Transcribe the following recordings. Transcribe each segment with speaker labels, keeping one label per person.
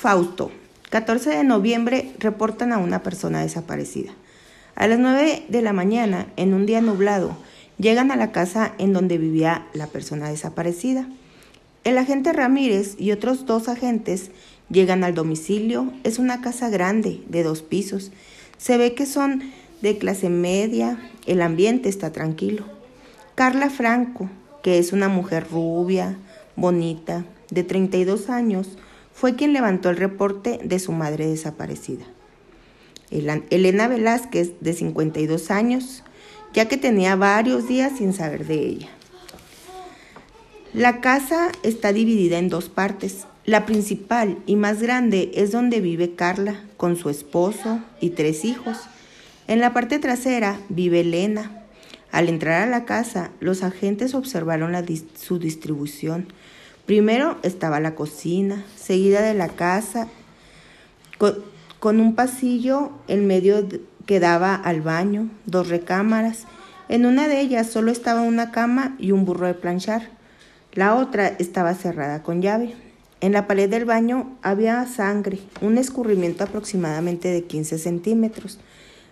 Speaker 1: Fausto. 14 de noviembre reportan a una persona desaparecida. A las 9 de la mañana, en un día nublado, llegan a la casa en donde vivía la persona desaparecida. El agente Ramírez y otros dos agentes llegan al domicilio. Es una casa grande, de dos pisos. Se ve que son de clase media. El ambiente está tranquilo. Carla Franco, que es una mujer rubia, bonita, de 32 años, fue quien levantó el reporte de su madre desaparecida. Elena Velázquez, de 52 años, ya que tenía varios días sin saber de ella. La casa está dividida en dos partes. La principal y más grande es donde vive Carla con su esposo y tres hijos. En la parte trasera vive Elena. Al entrar a la casa, los agentes observaron su distribución. Primero estaba la cocina, seguida de la casa, con, un pasillo en medio que daba al baño, dos recámaras. En una de ellas solo estaba una cama y un burro de planchar. La otra estaba cerrada con llave. En la pared del baño había sangre, un escurrimiento aproximadamente de 15 centímetros.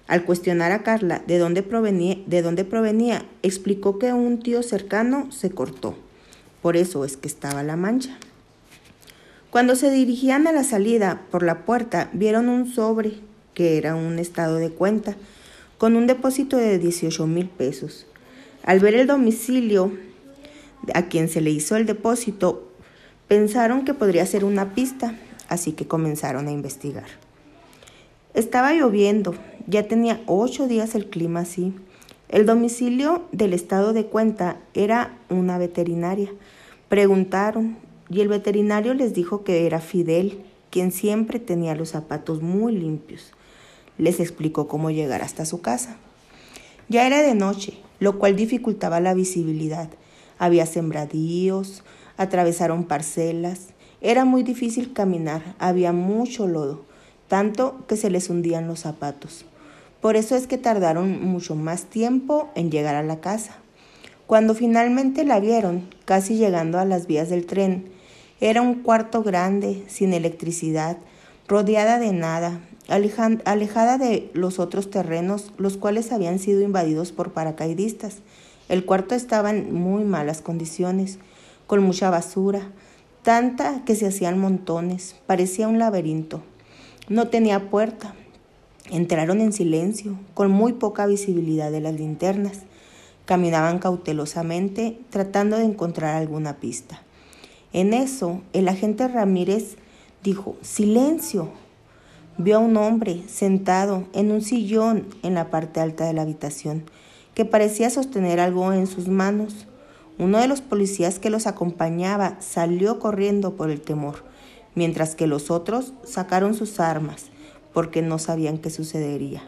Speaker 1: Al cuestionar a Carla de dónde provenía, de dónde provenía, explicó que un tío cercano se cortó. Por eso es que estaba la mancha. Cuando se dirigían a la salida por la puerta, vieron un sobre, que era un estado de cuenta, con un depósito de 18 mil pesos. Al ver el domicilio a quien se le hizo el depósito, pensaron que podría ser una pista, así que comenzaron a investigar. Estaba lloviendo, ya tenía ocho días el clima así. El domicilio del estado de cuenta era una veterinaria, Preguntaron y el veterinario les dijo que era Fidel, quien siempre tenía los zapatos muy limpios. Les explicó cómo llegar hasta su casa. Ya era de noche, lo cual dificultaba la visibilidad. Había sembradíos, atravesaron parcelas. Era muy difícil caminar, había mucho lodo, tanto que se les hundían los zapatos. Por eso es que tardaron mucho más tiempo en llegar a la casa. Cuando finalmente la vieron, casi llegando a las vías del tren, era un cuarto grande, sin electricidad, rodeada de nada, alejada de los otros terrenos, los cuales habían sido invadidos por paracaidistas. El cuarto estaba en muy malas condiciones, con mucha basura, tanta que se hacían montones, parecía un laberinto. No tenía puerta. Entraron en silencio, con muy poca visibilidad de las linternas. Caminaban cautelosamente tratando de encontrar alguna pista. En eso, el agente Ramírez dijo, silencio. Vio a un hombre sentado en un sillón en la parte alta de la habitación, que parecía sostener algo en sus manos. Uno de los policías que los acompañaba salió corriendo por el temor, mientras que los otros sacaron sus armas, porque no sabían qué sucedería.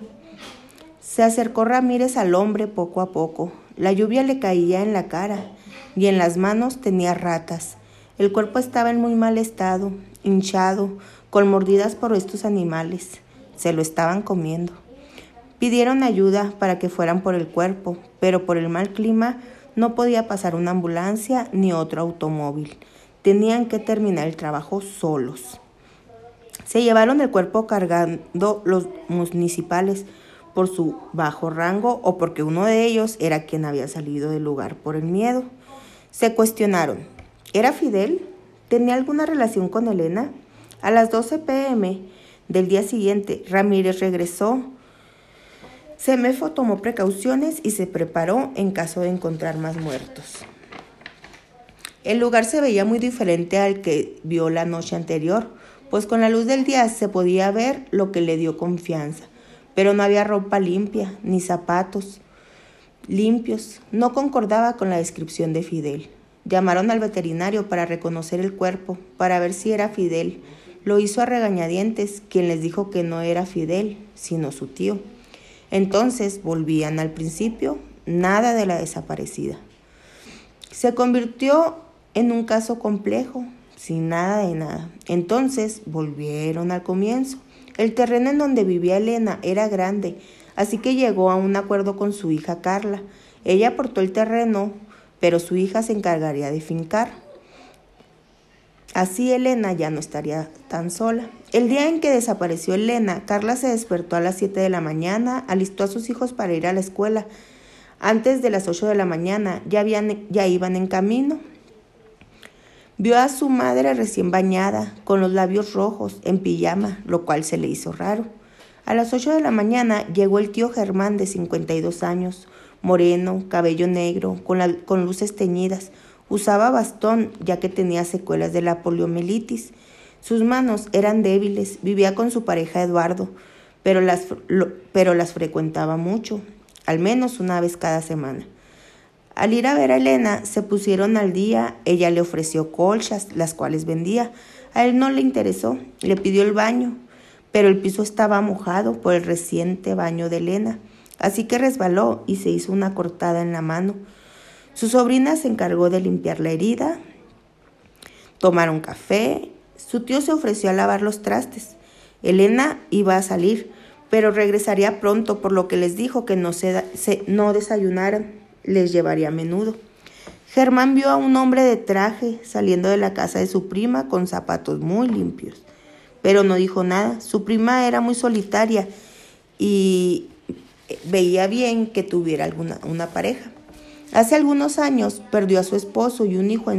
Speaker 1: Se acercó Ramírez al hombre poco a poco, la lluvia le caía en la cara y en las manos tenía ratas. El cuerpo estaba en muy mal estado, hinchado, con mordidas por estos animales. Se lo estaban comiendo. Pidieron ayuda para que fueran por el cuerpo, pero por el mal clima no podía pasar una ambulancia ni otro automóvil. Tenían que terminar el trabajo solos. Se llevaron el cuerpo cargando los municipales, por su bajo rango o porque uno de ellos era quien había salido del lugar por el miedo. Se cuestionaron, ¿era Fidel? ¿Tenía alguna relación con Elena? A las 12 pm del día siguiente, Ramírez regresó. Semefo tomó precauciones y se preparó en caso de encontrar más muertos. El lugar se veía muy diferente al que vio la noche anterior, pues con la luz del día se podía ver lo que le dio confianza pero no había ropa limpia ni zapatos limpios. No concordaba con la descripción de Fidel. Llamaron al veterinario para reconocer el cuerpo, para ver si era Fidel. Lo hizo a regañadientes, quien les dijo que no era Fidel, sino su tío. Entonces volvían al principio, nada de la desaparecida. Se convirtió en un caso complejo, sin nada de nada. Entonces volvieron al comienzo. El terreno en donde vivía Elena era grande, así que llegó a un acuerdo con su hija Carla. Ella aportó el terreno, pero su hija se encargaría de fincar. Así Elena ya no estaría tan sola. El día en que desapareció Elena, Carla se despertó a las 7 de la mañana, alistó a sus hijos para ir a la escuela. Antes de las 8 de la mañana ya, habían, ya iban en camino. Vio a su madre recién bañada, con los labios rojos, en pijama, lo cual se le hizo raro. A las 8 de la mañana llegó el tío Germán de 52 años, moreno, cabello negro, con, luces teñidas, Usaba bastón ya que tenía secuelas de la poliomielitis. Sus manos eran débiles, vivía con su pareja Eduardo, pero las, pero las frecuentaba mucho, al menos una vez cada semana. Al ir a ver a Elena, se pusieron al día, ella le ofreció colchas, las cuales vendía. A él no le interesó, le pidió el baño, pero el piso estaba mojado por el reciente baño de Elena, así que resbaló y se hizo una cortada en la mano. Su sobrina se encargó de limpiar la herida, tomaron café, su tío se ofreció a lavar los trastes. Elena iba a salir, pero regresaría pronto, por lo que les dijo que no, se, no desayunaran, les llevaría a menudo. Germán vio a un hombre de traje saliendo de la casa de su prima con zapatos muy limpios, pero no dijo nada. Su prima era muy solitaria y veía bien que tuviera alguna una pareja. Hace algunos años perdió a su esposo y un hijo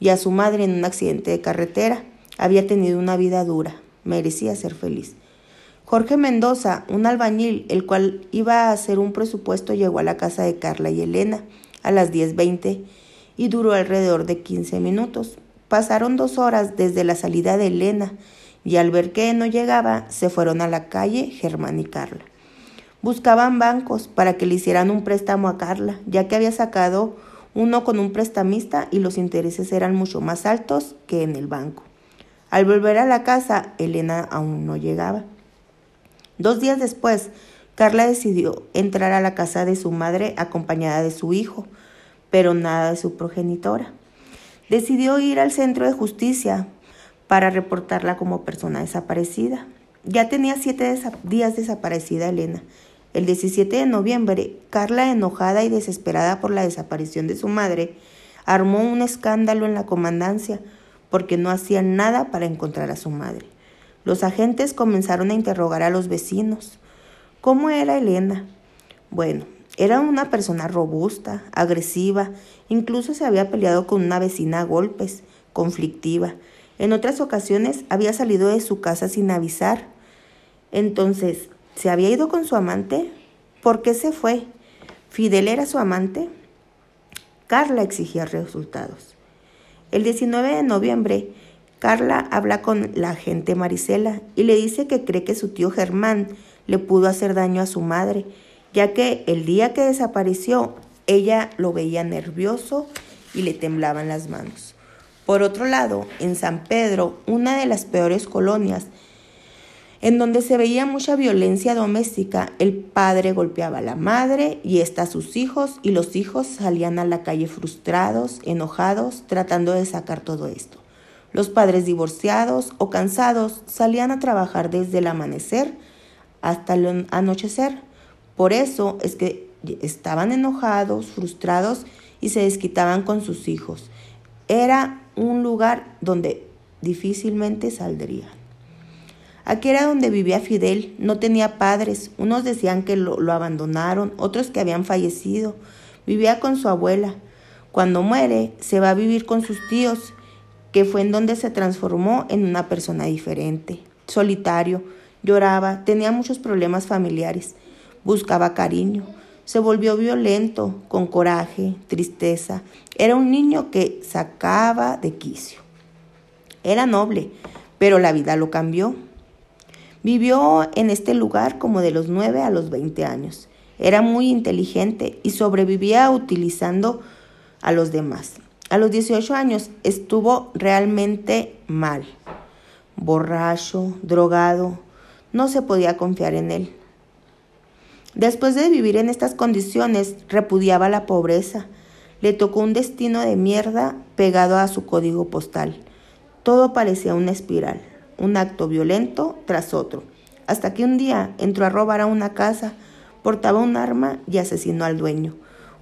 Speaker 1: y a su madre en un accidente de carretera. Había tenido una vida dura, merecía ser feliz. Jorge Mendoza, un albañil, el cual iba a hacer un presupuesto, llegó a la casa de Carla y Elena a las 10.20 y duró alrededor de 15 minutos. Pasaron dos horas desde la salida de Elena y al ver que no llegaba, se fueron a la calle Germán y Carla. Buscaban bancos para que le hicieran un préstamo a Carla, ya que había sacado uno con un prestamista y los intereses eran mucho más altos que en el banco. Al volver a la casa, Elena aún no llegaba. Dos días después, Carla decidió entrar a la casa de su madre acompañada de su hijo, pero nada de su progenitora. Decidió ir al centro de justicia para reportarla como persona desaparecida. Ya tenía siete días desaparecida Elena el 17 de noviembre, Carla, enojada y desesperada por la desaparición de su madre, armó un escándalo en la comandancia porque no hacían nada para encontrar a su madre. Los agentes comenzaron a interrogar a los vecinos. ¿Cómo era Elena? Bueno, era una persona robusta, agresiva, incluso se había peleado con una vecina a golpes, conflictiva. En otras ocasiones había salido de su casa sin avisar. Entonces, ¿Se había ido con su amante? ¿Por qué se fue? ¿Fidel era su amante? Carla exigía resultados. El 19 de noviembre, Carla habla con la agente Marisela y le dice que cree que su tío Germán le pudo hacer daño a su madre, ya que el día que desapareció ella lo veía nervioso y le temblaban las manos. Por otro lado, en San Pedro, una de las peores colonias, en donde se veía mucha violencia doméstica. El padre golpeaba a la madre y ésta a sus hijos y los hijos salían a la calle frustrados, enojados, tratando de sacar todo esto. Los padres divorciados o cansados salían a trabajar desde el amanecer hasta el anochecer. Por eso es que estaban enojados, frustrados y se desquitaban con sus hijos. Era un lugar donde difícilmente saldrían. Aquí era donde vivía Fidel, no tenía padres, unos decían que lo, abandonaron, otros que habían fallecido. Vivía con su abuela. Cuando muere, se va a vivir con sus tíos, que fue en donde se transformó en una persona diferente. Solitario, lloraba, tenía muchos problemas familiares, buscaba cariño, se volvió violento, con coraje, tristeza. Era un niño que sacaba de quicio. Era noble, pero la vida lo cambió. Vivió en este lugar como de los 9 a los 20 años. Era muy inteligente y sobrevivía utilizando a los demás. A los 18 años estuvo realmente mal. Borracho, drogado, no se podía confiar en él. Después de vivir en estas condiciones, repudiaba la pobreza. Le tocó un destino de mierda pegado a su código postal. Todo parecía una espiral un acto violento tras otro, hasta que un día entró a robar a una casa, portaba un arma y asesinó al dueño.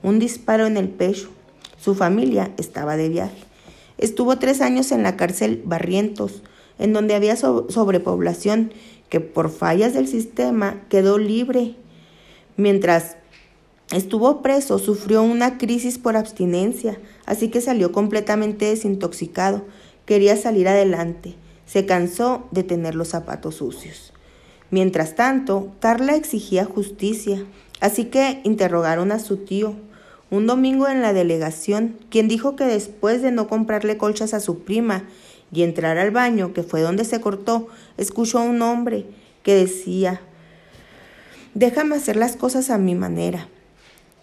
Speaker 1: Un disparo en el pecho. Su familia estaba de viaje. Estuvo tres años en la cárcel Barrientos, en donde había sobrepoblación, que por fallas del sistema quedó libre. Mientras estuvo preso, sufrió una crisis por abstinencia, así que salió completamente desintoxicado. Quería salir adelante. Se cansó de tener los zapatos sucios. Mientras tanto, Carla exigía justicia, así que interrogaron a su tío, un domingo en la delegación, quien dijo que después de no comprarle colchas a su prima y entrar al baño, que fue donde se cortó, escuchó a un hombre que decía, déjame hacer las cosas a mi manera,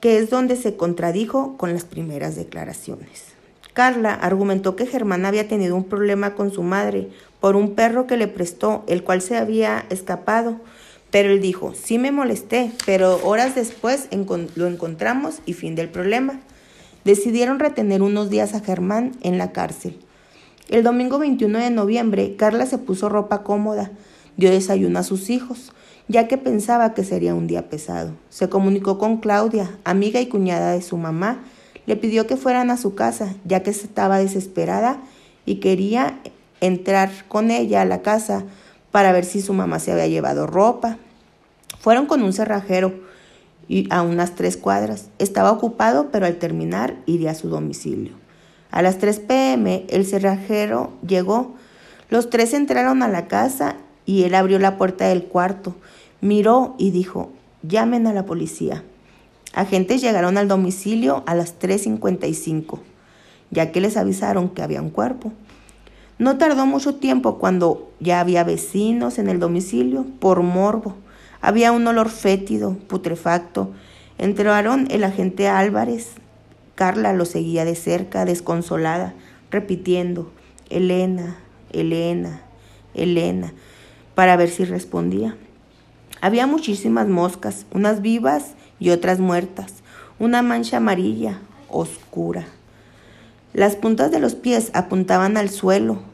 Speaker 1: que es donde se contradijo con las primeras declaraciones. Carla argumentó que Germán había tenido un problema con su madre por un perro que le prestó, el cual se había escapado. Pero él dijo, sí me molesté, pero horas después lo encontramos y fin del problema. Decidieron retener unos días a Germán en la cárcel. El domingo 21 de noviembre, Carla se puso ropa cómoda, dio desayuno a sus hijos, ya que pensaba que sería un día pesado. Se comunicó con Claudia, amiga y cuñada de su mamá, le pidió que fueran a su casa, ya que estaba desesperada y quería entrar con ella a la casa para ver si su mamá se había llevado ropa. Fueron con un cerrajero y a unas tres cuadras. Estaba ocupado, pero al terminar iría a su domicilio. A las 3 pm el cerrajero llegó. Los tres entraron a la casa y él abrió la puerta del cuarto, miró y dijo, llamen a la policía. Agentes llegaron al domicilio a las 3.55, ya que les avisaron que había un cuerpo. No tardó mucho tiempo cuando ya había vecinos en el domicilio por morbo. Había un olor fétido, putrefacto. Entraron el agente Álvarez. Carla lo seguía de cerca, desconsolada, repitiendo, Elena, Elena, Elena, para ver si respondía. Había muchísimas moscas, unas vivas y otras muertas, una mancha amarilla, oscura. Las puntas de los pies apuntaban al suelo.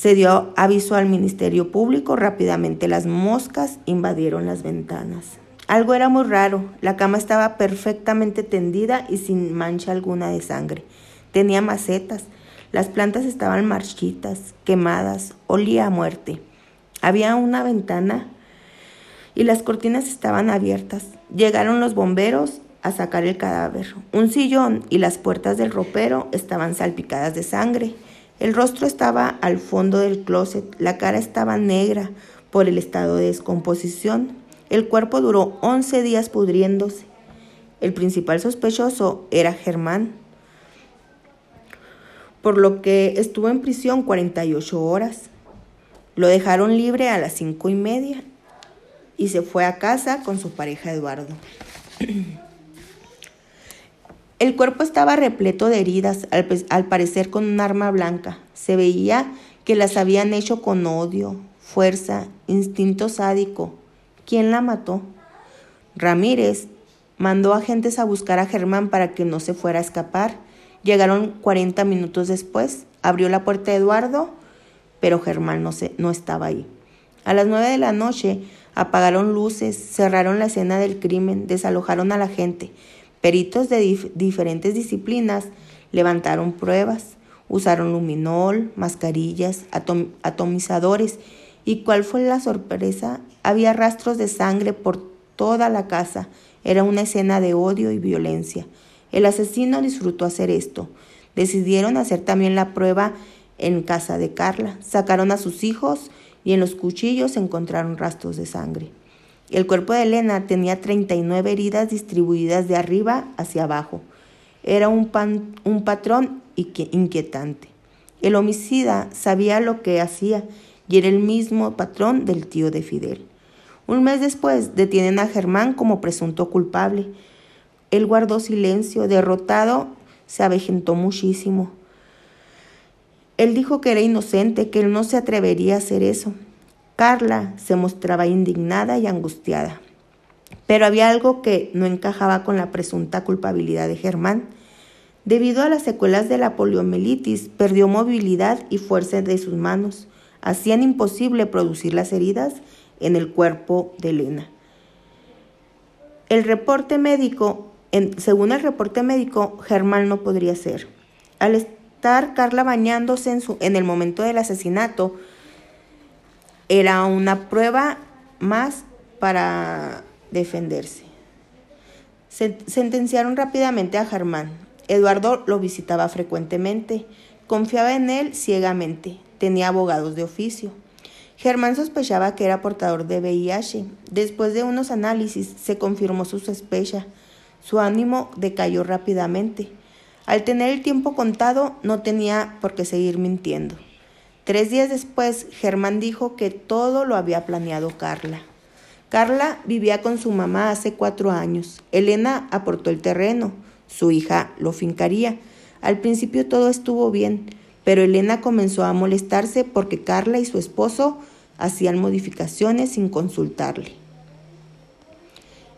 Speaker 1: Se dio aviso al Ministerio Público, rápidamente las moscas invadieron las ventanas. Algo era muy raro, la cama estaba perfectamente tendida y sin mancha alguna de sangre. Tenía macetas, las plantas estaban marchitas, quemadas, olía a muerte. Había una ventana y las cortinas estaban abiertas. Llegaron los bomberos a sacar el cadáver. Un sillón y las puertas del ropero estaban salpicadas de sangre. El rostro estaba al fondo del closet, la cara estaba negra por el estado de descomposición. El cuerpo duró 11 días pudriéndose. El principal sospechoso era Germán, por lo que estuvo en prisión 48 horas. Lo dejaron libre a las cinco y media y se fue a casa con su pareja Eduardo. El cuerpo estaba repleto de heridas, al, parecer con un arma blanca. Se veía que las habían hecho con odio, fuerza, instinto sádico. ¿Quién la mató? Ramírez mandó agentes a buscar a Germán para que no se fuera a escapar. Llegaron 40 minutos después, abrió la puerta de Eduardo, pero Germán no, no estaba ahí. A las nueve de la noche apagaron luces, cerraron la escena del crimen, desalojaron a la gente. Peritos de diferentes disciplinas levantaron pruebas, usaron luminol, mascarillas, atomizadores. ¿Y cuál fue la sorpresa? Había rastros de sangre por toda la casa. Era una escena de odio y violencia. El asesino disfrutó hacer esto. Decidieron hacer también la prueba en casa de Carla. Sacaron a sus hijos y en los cuchillos encontraron rastros de sangre. El cuerpo de Elena tenía 39 heridas distribuidas de arriba hacia abajo. Era un, un patrón inquietante. El homicida sabía lo que hacía y era el mismo patrón del tío de Fidel. Un mes después detienen a Germán como presunto culpable. Él guardó silencio, derrotado, se avejentó muchísimo. Él dijo que era inocente, que él no se atrevería a hacer eso. Carla se mostraba indignada y angustiada. Pero había algo que no encajaba con la presunta culpabilidad de Germán. Debido a las secuelas de la poliomielitis, perdió movilidad y fuerza de sus manos. Hacían imposible producir las heridas en el cuerpo de Elena. El reporte médico, según el reporte médico, Germán no podría ser. Al estar Carla bañándose en, su, en el momento del asesinato era una prueba más para defenderse. sentenciaron rápidamente a Germán. Eduardo lo visitaba frecuentemente, confiaba en él ciegamente, tenía abogados de oficio. Germán sospechaba que era portador de VIH. Después de unos análisis se confirmó su sospecha. Su ánimo decayó rápidamente. Al tener el tiempo contado, no tenía por qué seguir mintiendo. Tres días después, Germán dijo que todo lo había planeado Carla. Carla vivía con su mamá hace cuatro años. Elena aportó el terreno. Su hija lo fincaría. Al principio todo estuvo bien, pero Elena comenzó a molestarse porque Carla y su esposo hacían modificaciones sin consultarle.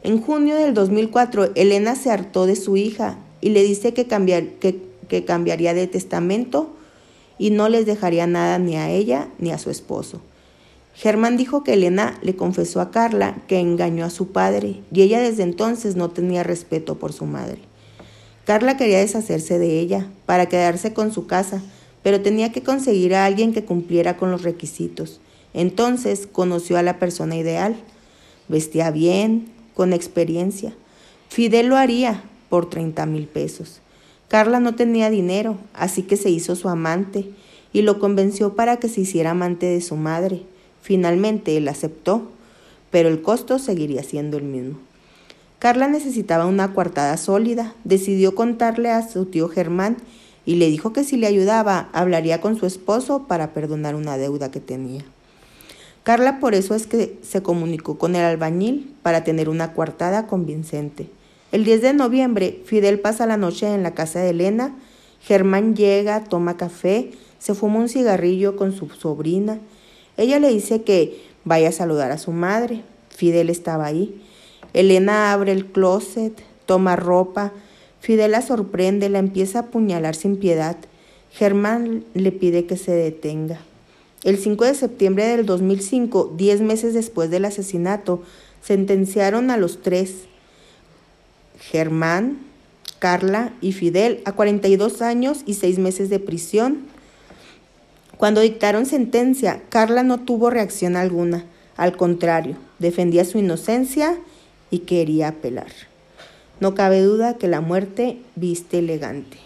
Speaker 1: En junio del 2004, Elena se hartó de su hija y le dice que, que cambiaría de testamento y no les dejaría nada ni a ella ni a su esposo. Germán dijo que Elena le confesó a Carla que engañó a su padre y ella desde entonces no tenía respeto por su madre. Carla quería deshacerse de ella para quedarse con su casa, pero tenía que conseguir a alguien que cumpliera con los requisitos. Entonces conoció a la persona ideal. Vestía bien, con experiencia. Fidel lo haría por 30 mil pesos. Carla no tenía dinero, así que se hizo su amante y lo convenció para que se hiciera amante de su madre. Finalmente él aceptó, pero el costo seguiría siendo el mismo. Carla necesitaba una coartada sólida, decidió contarle a su tío Germán y le dijo que si le ayudaba hablaría con su esposo para perdonar una deuda que tenía. Carla por eso es que se comunicó con el albañil para tener una coartada convincente. El 10 de noviembre, Fidel pasa la noche en la casa de Elena. Germán llega, toma café, se fuma un cigarrillo con su sobrina. Ella le dice que vaya a saludar a su madre. Fidel estaba ahí. Elena abre el closet, toma ropa. Fidel la sorprende, la empieza a apuñalar sin piedad. Germán le pide que se detenga. El 5 de septiembre del 2005, diez meses después del asesinato, sentenciaron a los tres Germán, Carla y Fidel a 42 años y 6 meses de prisión. Cuando dictaron sentencia, Carla no tuvo reacción alguna. Al contrario, defendía su inocencia y quería apelar. No cabe duda que la muerte viste elegante.